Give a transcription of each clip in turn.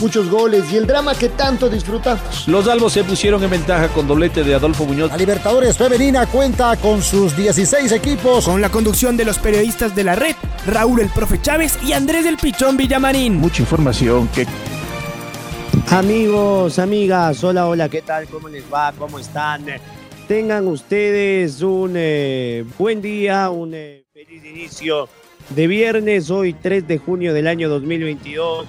muchos goles y el drama que tanto disfrutamos. Los albos se pusieron en ventaja con doblete de Adolfo Muñoz. La Libertadores Femenina cuenta con sus 16 equipos. Con la conducción de los periodistas de la red, Raúl el Profe Chávez y Andrés del Pichón Villamarín. Mucha información que... Amigos, amigas, hola, hola, ¿qué tal? ¿Cómo les va? ¿Cómo están? Tengan ustedes un eh, buen día, un eh, feliz inicio de viernes, hoy 3 de junio del año 2022.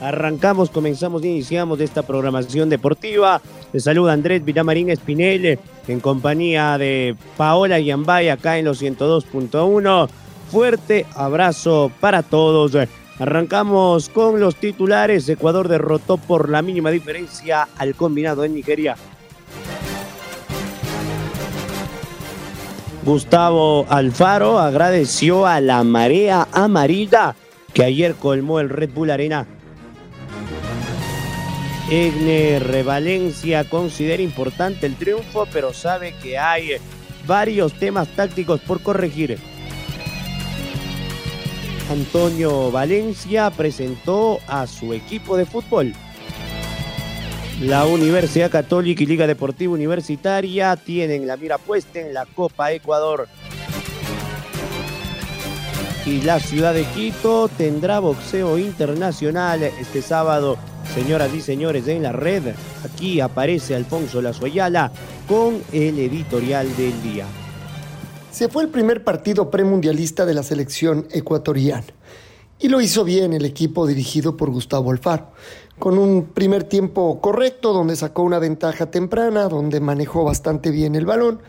Arrancamos, comenzamos iniciamos esta programación deportiva. Les saluda Andrés Villamarín Espinel en compañía de Paola Yambay acá en los 102.1. Fuerte abrazo para todos. Arrancamos con los titulares. Ecuador derrotó por la mínima diferencia al combinado en Nigeria. Gustavo Alfaro agradeció a la marea amarilla que ayer colmó el Red Bull Arena Egner Valencia considera importante el triunfo, pero sabe que hay varios temas tácticos por corregir. Antonio Valencia presentó a su equipo de fútbol. La Universidad Católica y Liga Deportiva Universitaria tienen la mira puesta en la Copa Ecuador. Y la ciudad de Quito tendrá boxeo internacional este sábado Señoras y señores, en la red, aquí aparece Alfonso Lazoyala con el editorial del día. Se fue el primer partido premundialista de la selección ecuatoriana. Y lo hizo bien el equipo dirigido por Gustavo Alfaro, con un primer tiempo correcto, donde sacó una ventaja temprana, donde manejó bastante bien el balón,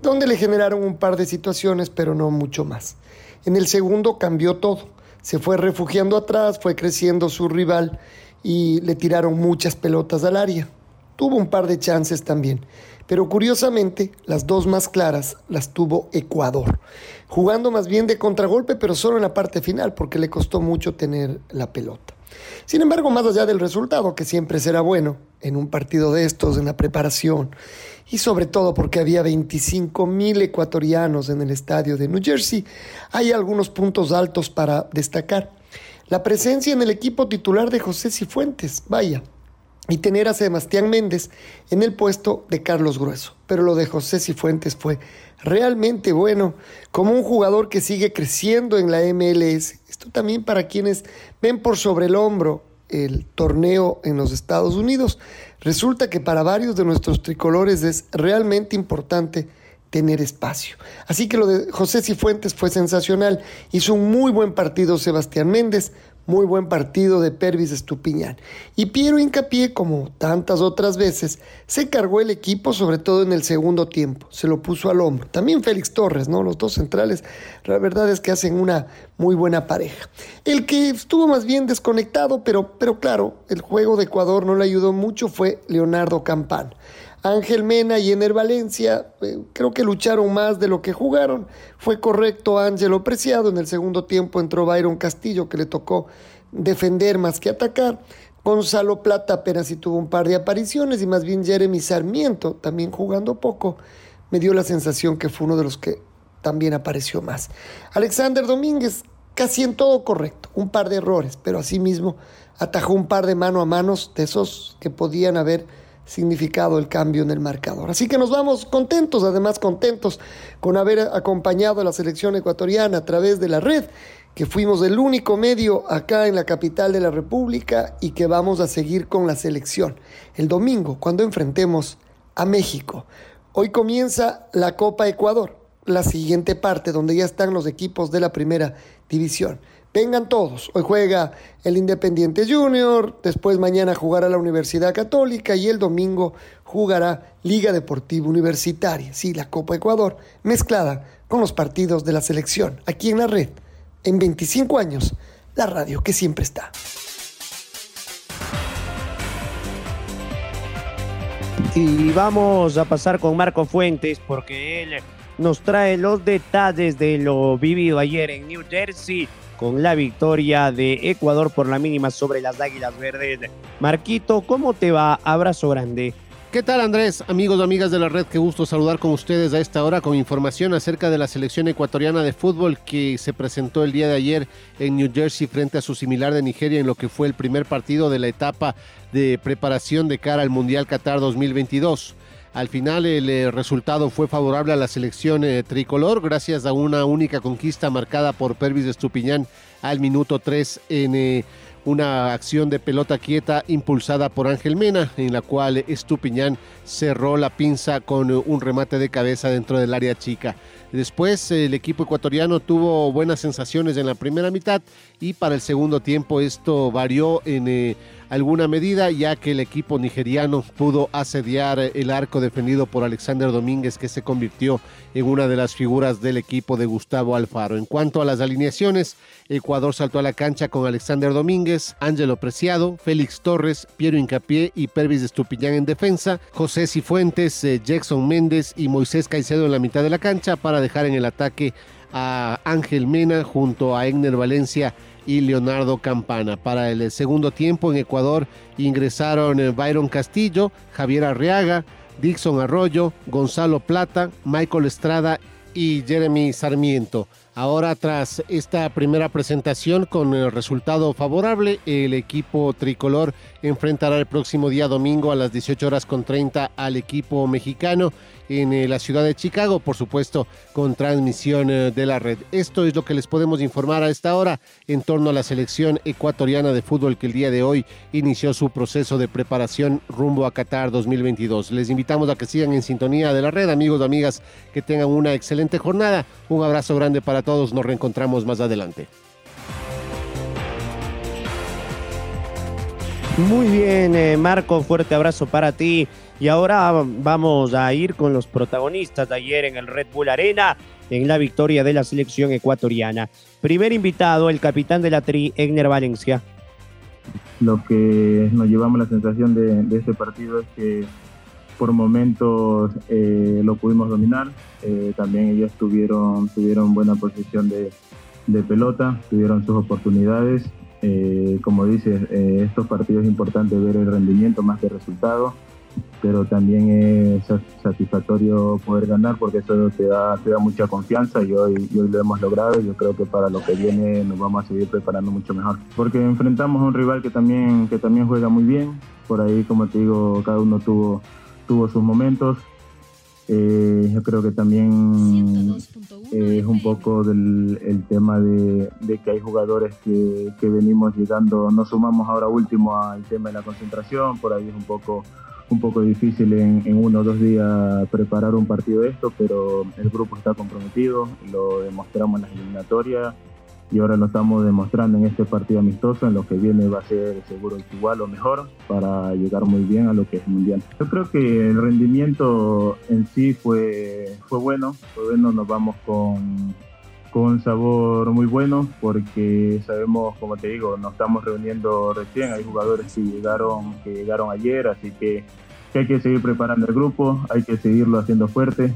donde le generaron un par de situaciones, pero no mucho más. En el segundo cambió todo, se fue refugiando atrás, fue creciendo su rival y le tiraron muchas pelotas al área. Tuvo un par de chances también, pero curiosamente las dos más claras las tuvo Ecuador, jugando más bien de contragolpe, pero solo en la parte final porque le costó mucho tener la pelota. Sin embargo, más allá del resultado, que siempre será bueno en un partido de estos, en la preparación, y sobre todo porque había 25 mil ecuatorianos en el estadio de New Jersey, hay algunos puntos altos para destacar. La presencia en el equipo titular de José Cifuentes, vaya, y tener a Sebastián Méndez en el puesto de Carlos Grueso. Pero lo de José Cifuentes fue realmente bueno, como un jugador que sigue creciendo en la MLS. Esto también para quienes ven por sobre el hombro el torneo en los Estados Unidos. Resulta que para varios de nuestros tricolores es realmente importante tener espacio. Así que lo de José Cifuentes fue sensacional. Hizo un muy buen partido Sebastián Méndez, muy buen partido de Pervis Estupiñán. Y Piero Hincapié, como tantas otras veces, se cargó el equipo, sobre todo en el segundo tiempo. Se lo puso al hombro. También Félix Torres, ¿no? Los dos centrales, la verdad es que hacen una muy buena pareja. El que estuvo más bien desconectado, pero, pero claro, el juego de Ecuador no le ayudó mucho, fue Leonardo Campán. Ángel Mena y Ener Valencia eh, creo que lucharon más de lo que jugaron. Fue correcto Ángelo Preciado. En el segundo tiempo entró Byron Castillo que le tocó defender más que atacar. Gonzalo Plata apenas si tuvo un par de apariciones y más bien Jeremy Sarmiento, también jugando poco, me dio la sensación que fue uno de los que también apareció más. Alexander Domínguez, casi en todo correcto, un par de errores, pero asimismo atajó un par de mano a manos de esos que podían haber significado el cambio en el marcador. Así que nos vamos contentos, además contentos con haber acompañado a la selección ecuatoriana a través de la red, que fuimos el único medio acá en la capital de la República y que vamos a seguir con la selección el domingo cuando enfrentemos a México. Hoy comienza la Copa Ecuador, la siguiente parte donde ya están los equipos de la primera división. Vengan todos. Hoy juega el Independiente Junior, después mañana jugará la Universidad Católica y el domingo jugará Liga Deportiva Universitaria. Sí, la Copa Ecuador, mezclada con los partidos de la selección, aquí en la red. En 25 años, la radio que siempre está. Y vamos a pasar con Marco Fuentes porque él nos trae los detalles de lo vivido ayer en New Jersey con la victoria de Ecuador por la mínima sobre las Águilas Verdes. Marquito, ¿cómo te va? Abrazo grande. ¿Qué tal Andrés? Amigos amigas de la red, qué gusto saludar con ustedes a esta hora con información acerca de la selección ecuatoriana de fútbol que se presentó el día de ayer en New Jersey frente a su similar de Nigeria en lo que fue el primer partido de la etapa de preparación de cara al Mundial Qatar 2022. Al final el eh, resultado fue favorable a la selección eh, tricolor gracias a una única conquista marcada por Pervis Estupiñán al minuto 3 en eh, una acción de pelota quieta impulsada por Ángel Mena, en la cual Estupiñán cerró la pinza con un remate de cabeza dentro del área chica. Después el equipo ecuatoriano tuvo buenas sensaciones en la primera mitad y para el segundo tiempo esto varió en alguna medida, ya que el equipo nigeriano pudo asediar el arco defendido por Alexander Domínguez, que se convirtió en una de las figuras del equipo de Gustavo Alfaro. En cuanto a las alineaciones, Ecuador saltó a la cancha con Alexander Domínguez, Ángelo Preciado, Félix Torres, Piero Incapié y Pervis Estupiñán en defensa, José Cifuentes, eh, Jackson Méndez y Moisés Caicedo en la mitad de la cancha para dejar en el ataque a Ángel Mena junto a Egner Valencia y Leonardo Campana. Para el segundo tiempo en Ecuador ingresaron eh, Byron Castillo, Javier Arriaga, Dixon Arroyo, Gonzalo Plata, Michael Estrada y Jeremy Sarmiento. Ahora tras esta primera presentación con el resultado favorable, el equipo tricolor enfrentará el próximo día domingo a las 18 horas con 30 al equipo mexicano en eh, la ciudad de Chicago, por supuesto con transmisión eh, de la red. Esto es lo que les podemos informar a esta hora en torno a la selección ecuatoriana de fútbol que el día de hoy inició su proceso de preparación rumbo a Qatar 2022. Les invitamos a que sigan en sintonía de la red, amigos amigas, que tengan una excelente jornada. Un abrazo grande para todos, nos reencontramos más adelante. Muy bien, eh, Marco, fuerte abrazo para ti. Y ahora vamos a ir con los protagonistas de ayer en el Red Bull Arena, en la victoria de la selección ecuatoriana. Primer invitado, el capitán de la Tri, Egner Valencia. Lo que nos llevamos la sensación de, este partido es que por momentos eh, lo pudimos dominar. Eh, también ellos tuvieron, tuvieron buena posición de, pelota, tuvieron sus oportunidades. Eh, como dices, estos partidos es importante ver el rendimiento más que el resultado pero también es satisfactorio poder ganar porque eso te da, te da mucha confianza y hoy, hoy lo hemos logrado y yo creo que para lo que viene nos vamos a seguir preparando mucho mejor. Porque enfrentamos a un rival que también, que también juega muy bien, por ahí como te digo, cada uno tuvo, tuvo sus momentos. Eh, yo creo que también es un poco del el tema de, que hay jugadores que, venimos llegando, no sumamos ahora último al tema de la concentración, por ahí es un poco un poco difícil en, uno o dos días preparar un partido de esto, pero el grupo está comprometido, lo demostramos en las eliminatorias y ahora lo estamos demostrando en este partido amistoso, en lo que viene va a ser seguro igual o mejor para llegar muy bien a lo que es mundial. Yo creo que el rendimiento en sí fue, fue bueno, fue bueno, nos vamos con, con un sabor muy bueno porque sabemos, como te digo, nos estamos reuniendo recién, hay jugadores que llegaron, que llegaron ayer, así que, hay que seguir preparando el grupo, hay que seguirlo haciendo fuerte,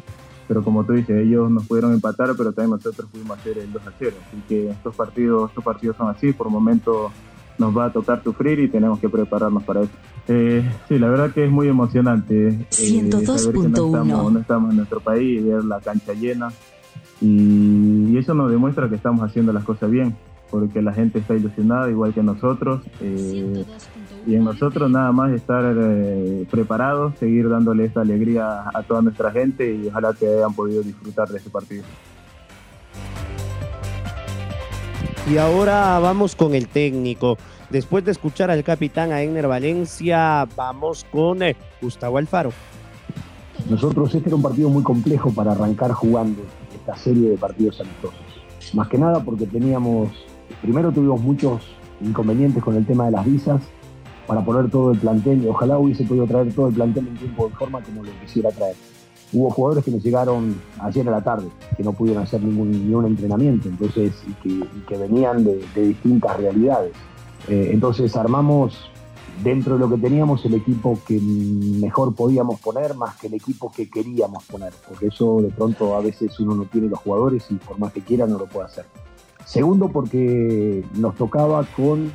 pero como tú dices, ellos nos pudieron empatar, pero también nosotros pudimos hacer el 2 a 0, así que estos partidos, estos partidos son así, por momento nos va a tocar sufrir y tenemos que prepararnos para eso. Eh, sí, la verdad que es muy emocionante eh, saber que no estamos, no estamos en nuestro país ver la cancha llena, y, eso nos demuestra que estamos haciendo las cosas bien, porque la gente está ilusionada igual que nosotros. Eh, y en nosotros nada más estar eh, preparados, seguir dándole esta alegría a toda nuestra gente y ojalá que hayan podido disfrutar de este partido. Y ahora vamos con el técnico. Después de escuchar al capitán Aegner Valencia, vamos con eh, Gustavo Alfaro. Nosotros este era un partido muy complejo para arrancar jugando esta serie de partidos amistosos. Más que nada porque teníamos, primero tuvimos muchos inconvenientes con el tema de las visas para poner todo el plantel ojalá hubiese podido traer todo el plantel en tiempo de forma como lo quisiera traer. Hubo jugadores que nos llegaron ayer a la tarde, que no pudieron hacer ningún, ningún entrenamiento, entonces, y que, venían de, distintas realidades. Eh, entonces armamos dentro de lo que teníamos el equipo que mejor podíamos poner más que el equipo que queríamos poner, porque eso de pronto a veces uno no tiene los jugadores y por más que quiera no lo puede hacer. Segundo, porque nos tocaba con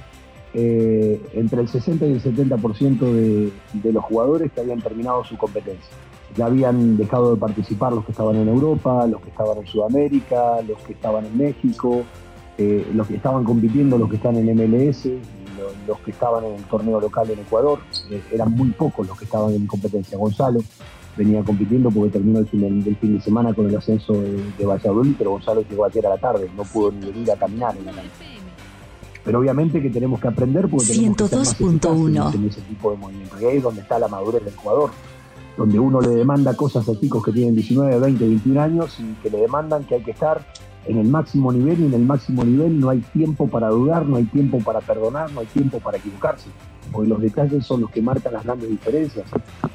eh, entre el 60 y el 70% de, de los jugadores que habían terminado su competencia. Ya habían dejado de participar los que estaban en Europa, los que estaban en Sudamérica, los que estaban en México, eh, los que estaban compitiendo, los que están en MLS, los que estaban en el torneo local en Ecuador, eh, eran muy pocos los que estaban en competencia. Gonzalo venía compitiendo porque terminó el fin, del fin de semana con el ascenso de, Valladolid, pero Gonzalo llegó ayer a la tarde, no pudo ni venir a caminar en la noche. Pero obviamente que tenemos que aprender porque tenemos que ser más en ese tipo de movimientos. Y ahí es donde está la madurez del jugador, donde uno le demanda cosas a chicos que tienen 19, 20, 21 años y que le demandan que hay que estar en el máximo nivel y en el máximo nivel no hay tiempo para dudar, no hay tiempo para perdonar, no hay tiempo para equivocarse, porque los detalles son los que marcan las grandes diferencias.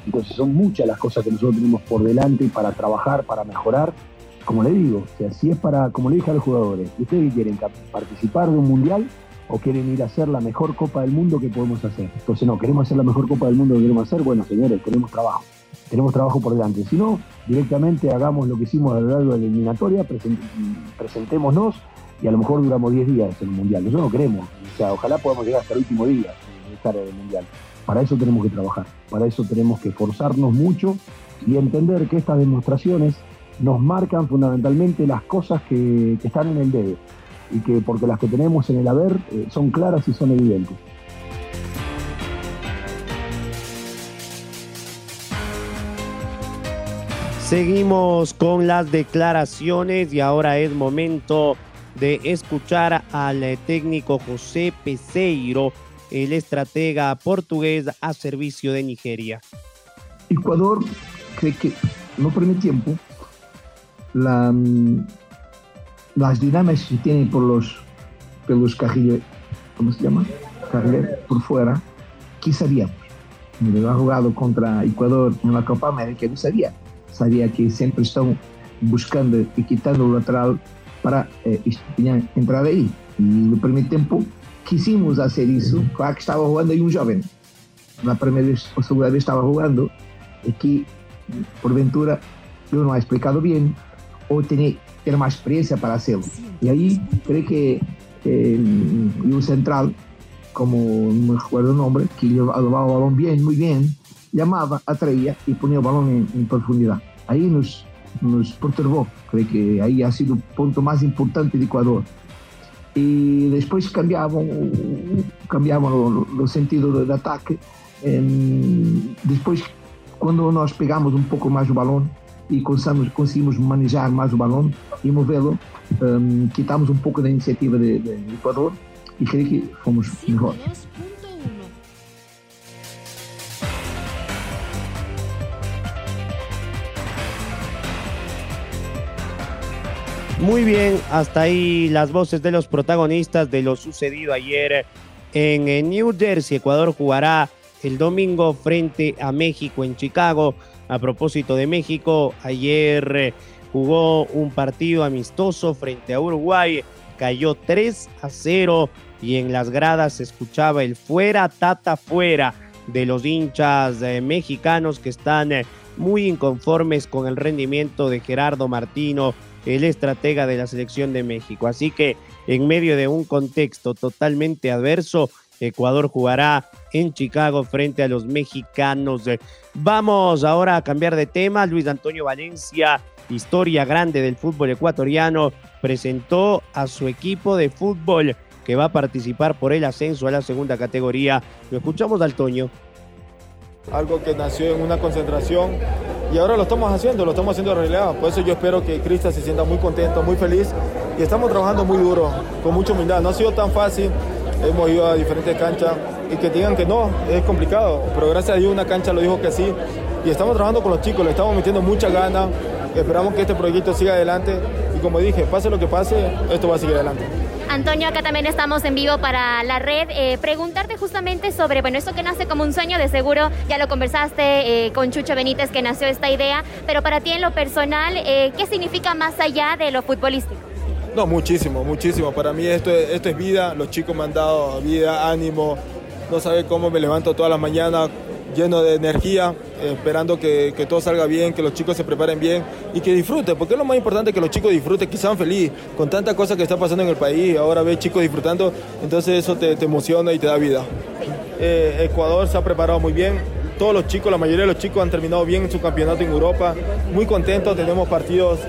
Entonces son muchas las cosas que nosotros tenemos por delante para trabajar, para mejorar. Como le digo, o sea, si es para, como le dije a los jugadores, ¿ustedes quieren participar de un mundial o quieren ir a hacer la mejor Copa del Mundo que podemos hacer? Entonces no, queremos hacer la mejor Copa del Mundo que queremos hacer, bueno señores, tenemos trabajo tenemos trabajo por delante. Si no, directamente hagamos lo que hicimos a lo largo de la eliminatoria, presentémonos y a lo mejor duramos 10 días en el Mundial. Nosotros no queremos, o sea, ojalá podamos llegar hasta el último día estar en Mundial. Para eso tenemos que trabajar, para eso tenemos que esforzarnos mucho y entender que estas demostraciones nos marcan fundamentalmente las cosas que, están en el debe y que porque las que tenemos en el haber eh, son claras y son evidentes. Seguimos con las declaraciones y ahora es momento de escuchar al técnico José Peseiro, el estratega portugués a servicio de Nigeria. Ecuador cree que no primer tiempo la, las dinámicas que tienen por los, por los ¿cómo se llama? Carriles por fuera, ¿qué sabíamos? Ha jugado contra Ecuador en la Copa América, no sabía sabía que siempre están buscando y quitando el lateral para eh, entrar ahí. Y en el primer tiempo quisimos hacer eso, claro que estaba jugando ahí un joven. La primera vez, o segunda vez estaba jugando, y que por ventura yo no ha explicado bien o tenía ter más experiencia para hacerlo. Y ahí creo que eh, central, como no recuerdo el nombre, que llevaba el balón bien, muy bien, llamaba, atraía y ponía el balón en, en profundidad ahí nos, nos perturbó. Creo que ahí ha sido el punto más importante de Ecuador. Y después cambiaban, cambiaban los sentidos de ataque. después, cuando nos pegamos un poco más el balón y conseguimos, conseguimos manejar más el balón y moverlo, um, quitamos un poco de iniciativa de, de Ecuador y creo que fomos mejores. Muy bien, hasta ahí las voces de los protagonistas de lo sucedido ayer en New Jersey. Ecuador jugará el domingo frente a México en Chicago. A propósito de México, ayer eh, jugó un partido amistoso frente a Uruguay, cayó 3 a 0 y en las gradas se escuchaba el fuera, tata fuera de los hinchas eh, mexicanos que están eh, muy inconformes con el rendimiento de Gerardo Martino el estratega de la selección de México. Así que en medio de un contexto totalmente adverso, Ecuador jugará en Chicago frente a los mexicanos. Vamos ahora a cambiar de tema. Luis Antonio Valencia, historia grande del fútbol ecuatoriano, presentó a su equipo de fútbol que va a participar por el ascenso a la segunda categoría. Lo escuchamos al Toño. Algo que nació en una concentración y ahora lo estamos haciendo, lo estamos haciendo realidad. Por eso yo espero que Cristian se sienta muy contento, muy feliz. Y estamos trabajando muy duro, con mucha humildad. No ha sido tan fácil, hemos ido a diferentes canchas. Y que digan que no, es complicado, pero gracias a Dios una cancha lo dijo que sí. Y estamos trabajando con los chicos, le estamos metiendo mucha ganas, esperamos que este proyecto siga adelante como dije, pase lo que pase, esto va a seguir adelante. Antonio, acá también estamos en vivo para la red. Eh, preguntarte justamente sobre, bueno, esto que nace como un sueño, de seguro ya lo conversaste eh, con Chucho Benítez que nació esta idea, pero para ti en lo personal, eh, ¿qué significa más allá de lo futbolístico? No, muchísimo, muchísimo. Para mí esto, esto es vida, los chicos me han dado vida, ánimo, no sabe cómo me levanto toda la mañana lleno de energía, esperando que, que, todo salga bien, que los chicos se preparen bien y que disfruten, porque es lo más importante que los chicos disfruten, que sean felices con tanta cosa que está pasando en el país. Ahora ves chicos disfrutando, entonces eso te, te emociona y te da vida. Eh, Ecuador se ha preparado muy bien, todos los chicos, la mayoría de los chicos han terminado bien en su campeonato en Europa, muy contentos, tenemos partidos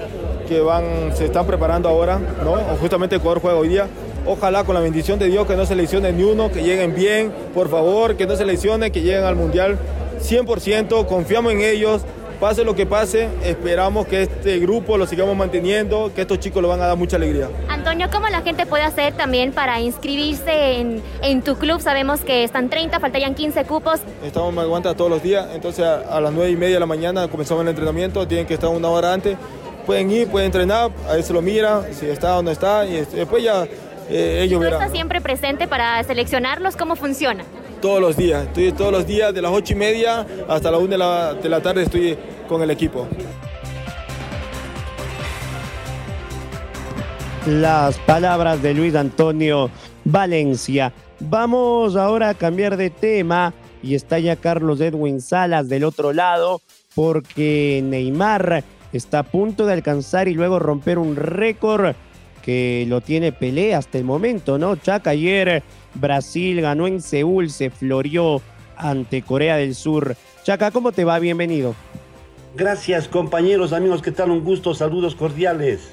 que van, se están preparando ahora, ¿no? Justamente Ecuador juega hoy día. Ojalá con la bendición de Dios que no se lesione ni uno, que lleguen bien, por favor, que no se lesione, que lleguen al Mundial 100%, confiamos en ellos, pase lo que pase, esperamos que este grupo lo sigamos manteniendo, que estos chicos lo van a dar mucha alegría. Antonio, ¿cómo la gente puede hacer también para inscribirse en, en tu club? Sabemos que están 30, faltarían 15 cupos. Estamos en aguanta todos los días, entonces a, a las 9 y media de la mañana comenzamos el entrenamiento, tienen que estar una hora antes pueden ir, pueden entrenar, a ver se lo mira, si está o no está, y después ya eh, ellos ¿Tú verán. estás siempre presente para seleccionarlos? ¿Cómo funciona? Todos los días, estoy todos los días de las ocho y media hasta la una de la, de la tarde estoy con el equipo. Las palabras de Luis Antonio Valencia. Vamos ahora a cambiar de tema y está ya Carlos Edwin Salas del otro lado porque Neymar está a punto de alcanzar y luego romper un récord que lo tiene Pelé hasta el momento, ¿no? Chaca ayer Brasil ganó en Seúl, se floreó ante Corea del Sur. Chaca, ¿cómo te va? Bienvenido. Gracias compañeros, amigos, ¿qué tal? Un gusto, saludos cordiales.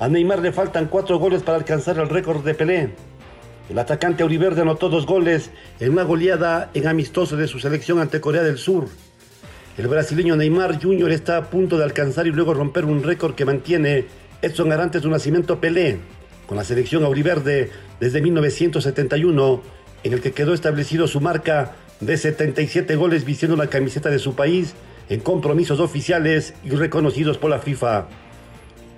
A Neymar le faltan cuatro goles para alcanzar el récord de Pelé. El atacante Auriverde anotó dos goles en una goleada en amistoso de su selección ante Corea del Sur. El brasileño Neymar Jr. está a punto de alcanzar y luego romper un récord que mantiene Edson Arantes de Nacimiento Pelé con la selección auriverde desde 1971, en el que quedó establecido su marca de 77 goles vistiendo la camiseta de su país en compromisos oficiales y reconocidos por la FIFA.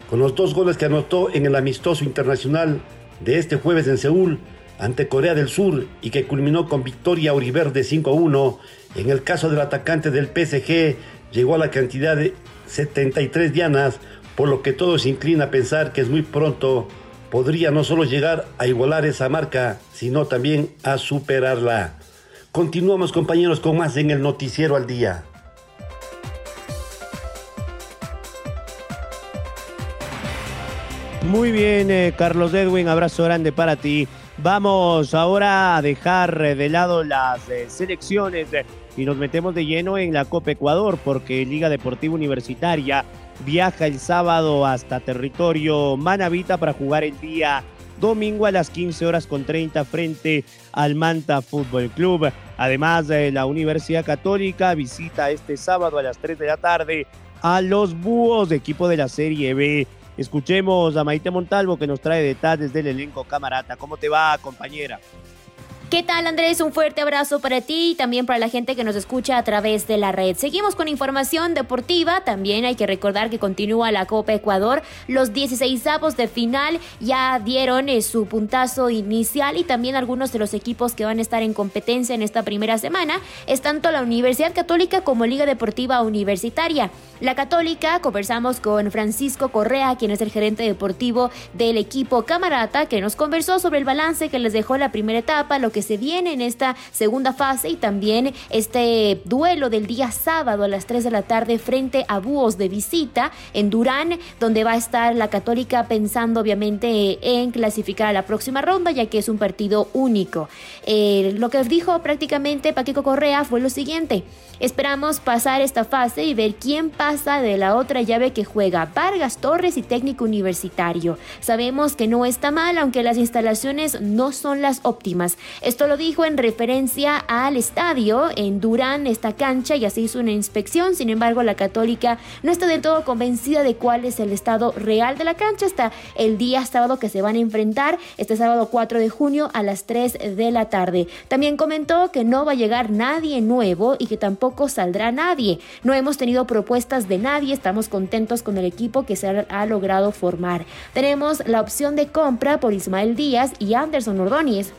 Con los dos goles que anotó en el amistoso internacional de este jueves en Seúl ante Corea del Sur y que culminó con victoria auriverde 5-1, en el caso del atacante del PSG llegó a la cantidad de 73 dianas, por lo que todo se inclina a pensar que es muy pronto podría no solo llegar a igualar esa marca, sino también a superarla. Continuamos compañeros con más en el noticiero al día. Muy bien, eh, Carlos Edwin, abrazo grande para ti. Vamos ahora a dejar de lado las eh, selecciones eh, y nos metemos de lleno en la Copa Ecuador porque Liga Deportiva Universitaria viaja el sábado hasta territorio Manavita para jugar el día domingo a las 15 horas con 30 frente al Manta Fútbol Club. Además, eh, la Universidad Católica visita este sábado a las 3 de la tarde a los Búhos, equipo de la Serie B. Escuchemos a Maite Montalvo que nos trae detalles del elenco camarata. ¿Cómo te va, compañera? ¿Qué tal Andrés? Un fuerte abrazo para ti y también para la gente que nos escucha a través de la red. Seguimos con información deportiva. También hay que recordar que continúa la Copa Ecuador. Los 16 avos de final ya dieron eh, su puntazo inicial y también algunos de los equipos que van a estar en competencia en esta primera semana es tanto la Universidad Católica como Liga Deportiva Universitaria. La Católica, conversamos con Francisco Correa, quien es el gerente deportivo del equipo Camarata, que nos conversó sobre el balance que les dejó la primera etapa, lo que se viene en esta segunda fase y también este duelo del día sábado a las 3 de la tarde frente a Búhos de visita en Durán, donde va a estar la Católica pensando obviamente en clasificar a la próxima ronda, ya que es un partido único. Eh, lo que dijo prácticamente Paquico Correa fue lo siguiente. Esperamos pasar esta fase y ver quién pasa de la otra llave que juega Vargas Torres y técnico universitario. Sabemos que no está mal, aunque las instalaciones no son las óptimas. Esto lo dijo en referencia al estadio en Durán, esta cancha, ya se hizo una inspección. Sin embargo, la Católica no está del todo convencida de cuál es el estado real de la cancha hasta el día sábado que se van a enfrentar, este sábado 4 de junio a las 3 de la tarde. También comentó que no va a llegar nadie nuevo y que tampoco saldrá nadie. No hemos tenido propuestas de nadie, estamos contentos con el equipo que se ha, logrado formar. Tenemos la opción de compra por Ismael Díaz y Anderson Ordóñez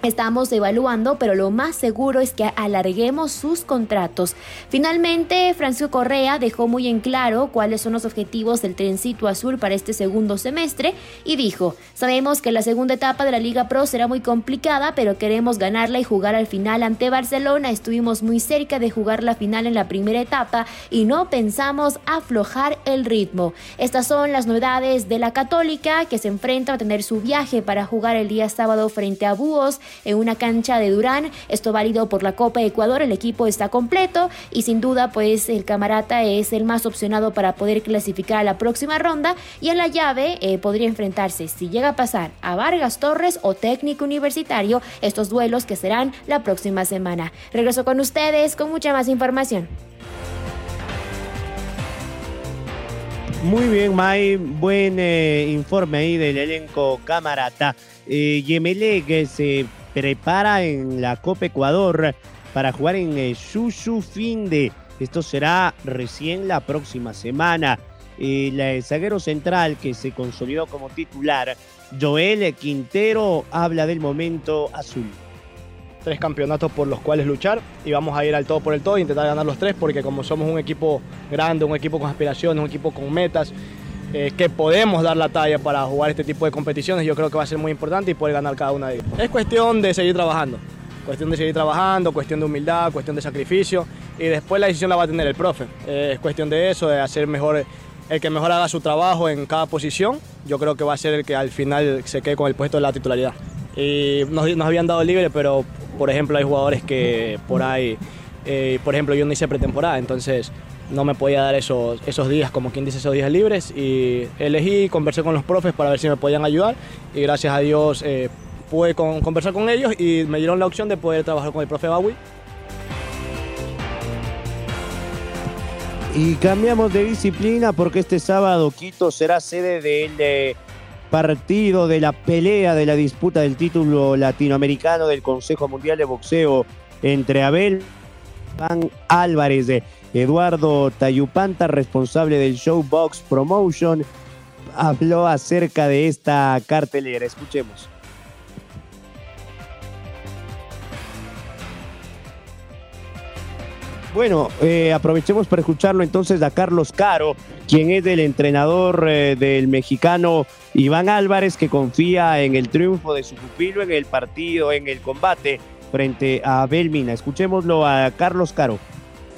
Estamos evaluando, pero lo más seguro es que alarguemos sus contratos. Finalmente, Francisco Correa dejó muy en claro cuáles son los objetivos del trencito azul para este segundo semestre y dijo, sabemos que la segunda etapa de la Liga Pro será muy complicada, pero queremos ganarla y jugar al final ante Barcelona. Estuvimos muy cerca de jugar la final en la primera etapa y no pensamos aflojar el ritmo. Estas son las novedades de la Católica que se enfrenta a tener su viaje para jugar el día sábado frente a Búhos en una cancha de Durán. Esto válido por la Copa Ecuador. El equipo está completo y sin duda pues el camarata es el más opcionado para poder clasificar a la próxima ronda y en la llave eh, podría enfrentarse si llega a pasar a Vargas Torres o técnico universitario estos duelos que serán la próxima semana. Regreso con ustedes con mucha más información. Muy bien, May. Buen eh, informe ahí del elenco Camarata. Eh, Yemelec se prepara en la Copa Ecuador para jugar en eh, Finde. Esto será recién la próxima semana. el zaguero central que se consolidó como titular, Joel Quintero, habla del momento azul tres campeonatos por los cuales luchar y vamos a ir al todo por el todo e intentar ganar los tres porque como somos un equipo grande, un equipo con aspiraciones, un equipo con metas, eh, que podemos dar la talla para jugar este tipo de competiciones, yo creo que va a ser muy importante y poder ganar cada una de ellas. Es cuestión de seguir trabajando, cuestión de seguir trabajando, cuestión de humildad, cuestión de sacrificio y después la decisión la va a tener el profe. Eh, es cuestión de eso, de hacer mejor, el que mejor haga su trabajo en cada posición, yo creo que va a ser el que al final se quede con el puesto de la titularidad. Y nos, nos habían dado libre, pero por ejemplo hay jugadores que por ahí, eh, por ejemplo yo no hice pretemporada, entonces no me podía dar esos, esos días, como quien dice, esos días libres. Y elegí, conversé con los profes para ver si me podían ayudar. Y gracias a Dios eh, pude conversar con ellos y me dieron la opción de poder trabajar con el profe Bawi. Y cambiamos de disciplina porque este sábado Quito será sede del eh, partido de la pelea de la disputa del título latinoamericano del Consejo Mundial de Boxeo entre Abel Van Álvarez. Eduardo Tayupanta, responsable del show Box Promotion, habló acerca de esta cartelera. Escuchemos. Bueno, eh, aprovechemos para escucharlo entonces a Carlos Caro, quien es el entrenador eh, del mexicano Iván Álvarez, que confía en el triunfo de su pupilo en el partido, en el combate frente a Belmina. Escuchémoslo a Carlos Caro.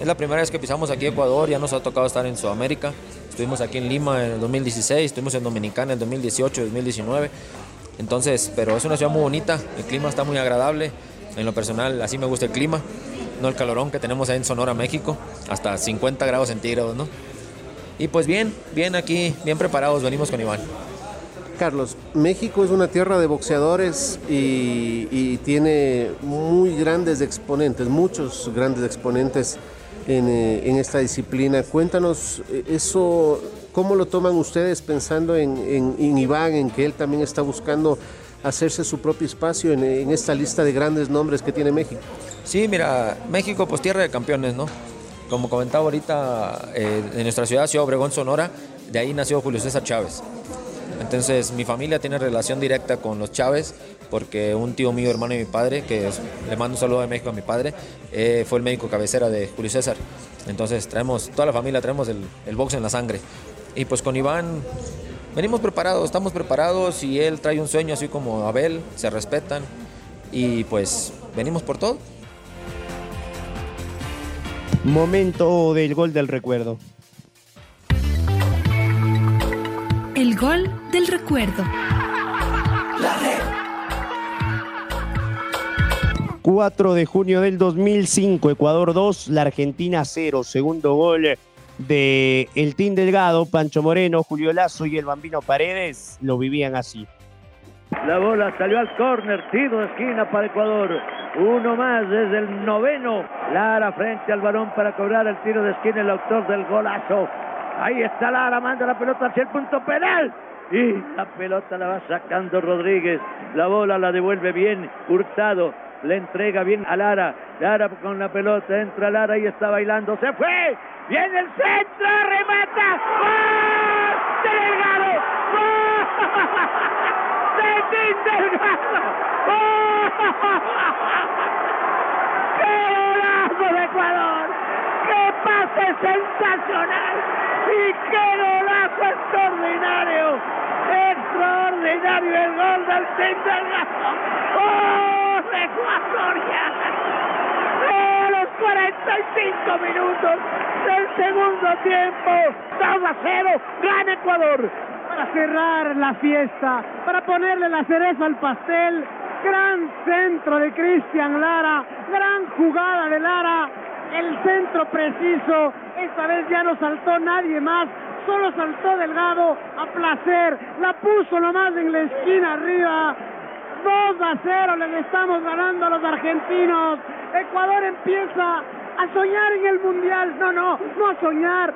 Es la primera vez que pisamos aquí Ecuador, ya nos ha tocado estar en Sudamérica. Estuvimos aquí en Lima en el 2016, estuvimos en Dominicana en el 2018, 2019. Entonces, pero es una ciudad muy bonita, el clima está muy agradable. En lo personal, así me gusta el clima, no el calorón que tenemos ahí en Sonora, México, hasta 50 grados centígrados, ¿no? Y pues bien, bien aquí, bien preparados, venimos con Iván. Carlos, México es una tierra de boxeadores y, y tiene muy grandes exponentes, muchos grandes exponentes eh, en, esta disciplina. Cuéntanos eh, eso, ¿cómo lo toman ustedes pensando en, Iván, en que él también está buscando hacerse su propio espacio en, esta lista de grandes nombres que tiene México? Sí, mira, México pues tierra de campeones, ¿no? Como comentaba ahorita, eh, en nuestra ciudad, Ciudad Obregón, Sonora, de ahí nació Julio César Chávez. Entonces mi familia tiene relación directa con los Chávez porque un tío mío, hermano de mi padre, que le mando un saludo de México a mi padre, eh, fue el médico cabecera de Julio César. Entonces traemos, toda la familia traemos el, el box en la sangre. Y pues con Iván venimos preparados, estamos preparados y él trae un sueño así como Abel, se respetan y pues venimos por todo. Momento del gol del recuerdo. El gol del recuerdo. 4 de junio del 2005, Ecuador 2, la Argentina 0. Segundo gol de el Team Delgado, Pancho Moreno, Julio Lazo y el Bambino Paredes lo vivían así. La bola salió al córner, tiro de esquina para Ecuador. Uno más desde el noveno. Lara frente al balón para cobrar el tiro de esquina, el autor del golazo. Ahí está Lara, manda la pelota hacia el punto penal. Y la pelota la va sacando Rodríguez. La bola la devuelve bien Hurtado. Le entrega bien a Lara. Lara con la pelota. Entra Lara y está bailando. Se fue. Viene el centro. Remata. ¡Gol! ¡Delgado! ¡Gol! Delgado! ¡Qué golazo de Ecuador! ¡Qué pase sensacional! ¡Y qué golazo extraordinario! Extraordinario el gol del Tindelgazo. ¡Oh, Ecuatoriana! A los 45 minutos del segundo tiempo, 2 a 0, gana Ecuador. Para cerrar la fiesta, para ponerle la cereza al pastel, gran centro de Cristian Lara, gran jugada de Lara, el centro preciso, esta vez ya no saltó nadie más, solo saltó Delgado a placer, la puso nomás en la esquina arriba, 2 a 0 le estamos ganando a los argentinos, Ecuador empieza a soñar en el Mundial, no, no, no a soñar,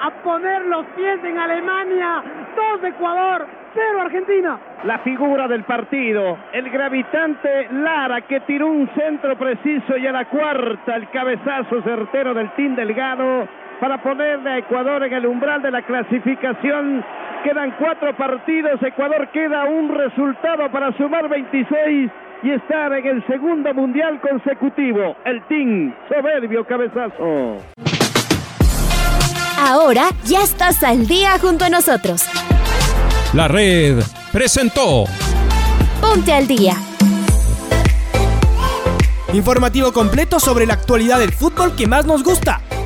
a poner los pies en Alemania, 2 de Ecuador, 0 Argentina. La figura del partido, el gravitante Lara que tiró un centro preciso y a la cuarta el cabezazo certero del Team Delgado para ponerle a Ecuador en el umbral de la clasificación. Quedan cuatro partidos, Ecuador queda un resultado para sumar 26 y estar en el segundo mundial consecutivo. El Team, soberbio cabezazo. Ahora ya estás al día junto a nosotros. La red presentó Ponte al día. Informativo completo sobre la actualidad del fútbol que más nos gusta,